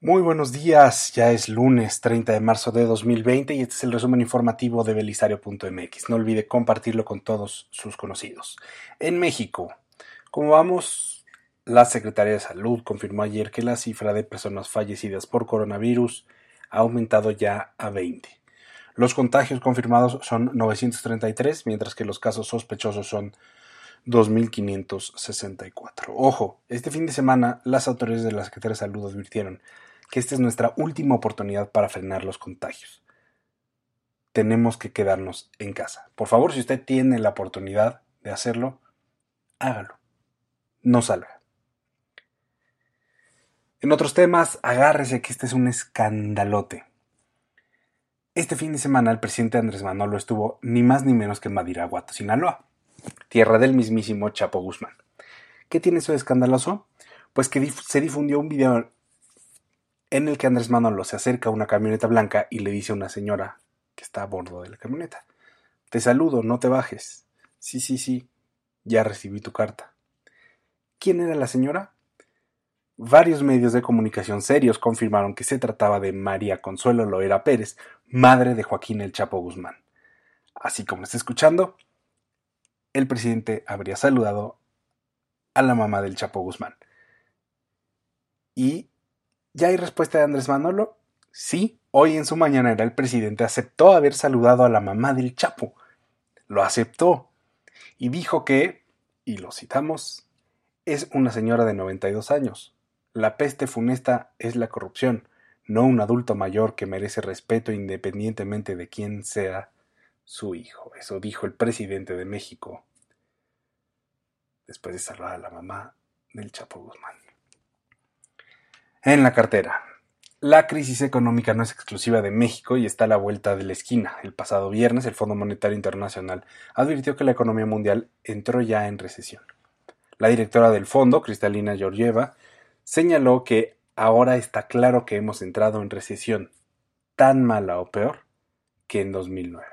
Muy buenos días, ya es lunes 30 de marzo de 2020 y este es el resumen informativo de belisario.mx. No olvide compartirlo con todos sus conocidos. En México, como vamos, la Secretaría de Salud confirmó ayer que la cifra de personas fallecidas por coronavirus ha aumentado ya a 20. Los contagios confirmados son 933, mientras que los casos sospechosos son 2.564. Ojo, este fin de semana las autoridades de la Secretaría de Salud advirtieron que esta es nuestra última oportunidad para frenar los contagios. Tenemos que quedarnos en casa. Por favor, si usted tiene la oportunidad de hacerlo, hágalo. No salga. En otros temas, agárrese que este es un escandalote. Este fin de semana el presidente Andrés Manolo estuvo ni más ni menos que en Madiraguato, Sinaloa, tierra del mismísimo Chapo Guzmán. ¿Qué tiene eso de escandaloso? Pues que se difundió un video en el que Andrés Manolo se acerca a una camioneta blanca y le dice a una señora que está a bordo de la camioneta, te saludo, no te bajes. Sí, sí, sí, ya recibí tu carta. ¿Quién era la señora? Varios medios de comunicación serios confirmaron que se trataba de María Consuelo Loera Pérez, madre de Joaquín El Chapo Guzmán. Así como está escuchando, el presidente habría saludado a la mamá del Chapo Guzmán. Y ¿Ya hay respuesta de Andrés Manolo? Sí, hoy en su mañanera el presidente aceptó haber saludado a la mamá del Chapo. Lo aceptó. Y dijo que, y lo citamos, es una señora de 92 años. La peste funesta es la corrupción, no un adulto mayor que merece respeto independientemente de quién sea su hijo. Eso dijo el presidente de México después de saludar a la mamá del Chapo Guzmán. En la cartera. La crisis económica no es exclusiva de México y está a la vuelta de la esquina. El pasado viernes el Fondo Monetario Internacional advirtió que la economía mundial entró ya en recesión. La directora del fondo, Cristalina Georgieva, señaló que ahora está claro que hemos entrado en recesión, tan mala o peor que en 2009.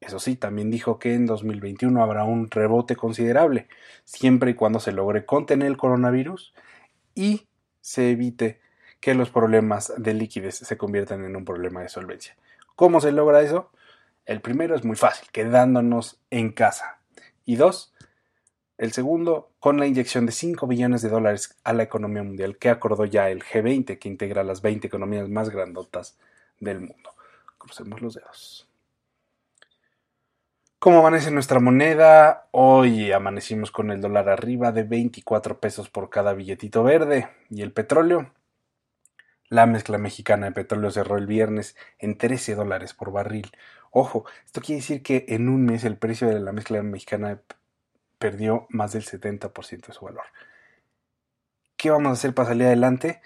Eso sí, también dijo que en 2021 habrá un rebote considerable, siempre y cuando se logre contener el coronavirus y se evite que los problemas de liquidez se conviertan en un problema de solvencia. ¿Cómo se logra eso? El primero es muy fácil, quedándonos en casa. Y dos, el segundo, con la inyección de 5 billones de dólares a la economía mundial que acordó ya el G20, que integra las 20 economías más grandotas del mundo. Crucemos los dedos. ¿Cómo amanece nuestra moneda? Hoy amanecimos con el dólar arriba de 24 pesos por cada billetito verde. ¿Y el petróleo? La mezcla mexicana de petróleo cerró el viernes en 13 dólares por barril. Ojo, esto quiere decir que en un mes el precio de la mezcla mexicana perdió más del 70% de su valor. ¿Qué vamos a hacer para salir adelante?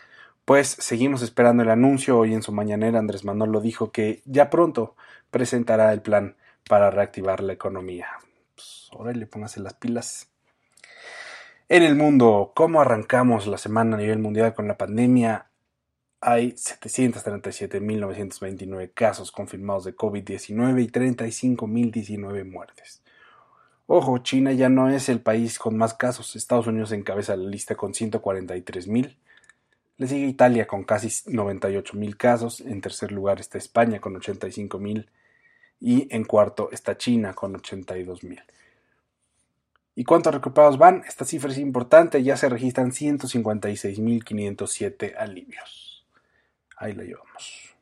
Pues seguimos esperando el anuncio. Hoy en su mañanera Andrés Manuel lo dijo que ya pronto presentará el plan para reactivar la economía. Pues, órale, póngase las pilas. En el mundo, ¿cómo arrancamos la semana a nivel mundial con la pandemia? Hay 737.929 casos confirmados de COVID-19 y 35.019 muertes. Ojo, China ya no es el país con más casos. Estados Unidos encabeza la lista con 143.000. Le sigue Italia con casi 98.000 casos. En tercer lugar está España con 85.000 y en cuarto está China con 82 mil. ¿Y cuántos recuperados van? Esta cifra es importante, ya se registran 156.507 alivios. Ahí la llevamos.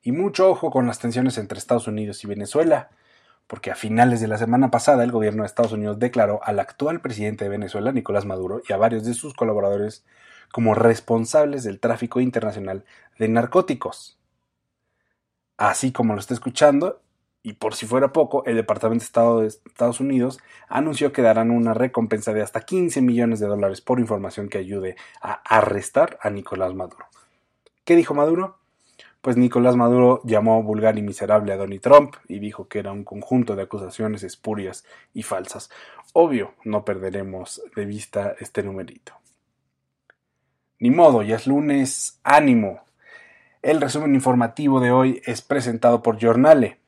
Y mucho ojo con las tensiones entre Estados Unidos y Venezuela, porque a finales de la semana pasada el gobierno de Estados Unidos declaró al actual presidente de Venezuela, Nicolás Maduro, y a varios de sus colaboradores como responsables del tráfico internacional de narcóticos. Así como lo está escuchando, y por si fuera poco, el Departamento de Estado de Estados Unidos anunció que darán una recompensa de hasta 15 millones de dólares por información que ayude a arrestar a Nicolás Maduro. ¿Qué dijo Maduro? Pues Nicolás Maduro llamó vulgar y miserable a Donald Trump y dijo que era un conjunto de acusaciones espurias y falsas. Obvio, no perderemos de vista este numerito. Ni modo, ya es lunes, ánimo. El resumen informativo de hoy es presentado por Jornale.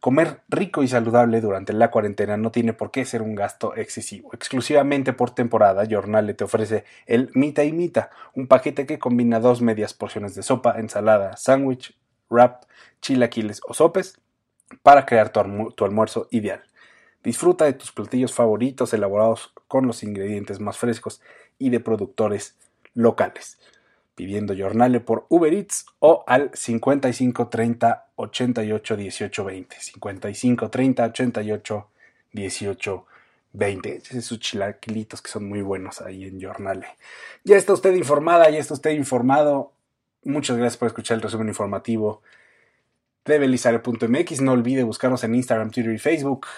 Comer rico y saludable durante la cuarentena no tiene por qué ser un gasto excesivo. Exclusivamente por temporada, Jornale te ofrece el Mita y Mita, un paquete que combina dos medias porciones de sopa, ensalada, sándwich, wrap, chilaquiles o sopes para crear tu, tu almuerzo ideal. Disfruta de tus platillos favoritos elaborados con los ingredientes más frescos y de productores locales. Pidiendo Jornale por Uber Eats o al 55 30 88 18 20. 55 30 88 18 20. Esos chilaquilitos que son muy buenos ahí en Jornale. Ya está usted informada, ya está usted informado. Muchas gracias por escuchar el resumen informativo de belisario.mx. No olvide buscarnos en Instagram, Twitter y Facebook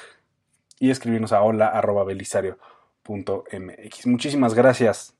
y escribirnos a hola.belisario.mx. Muchísimas gracias.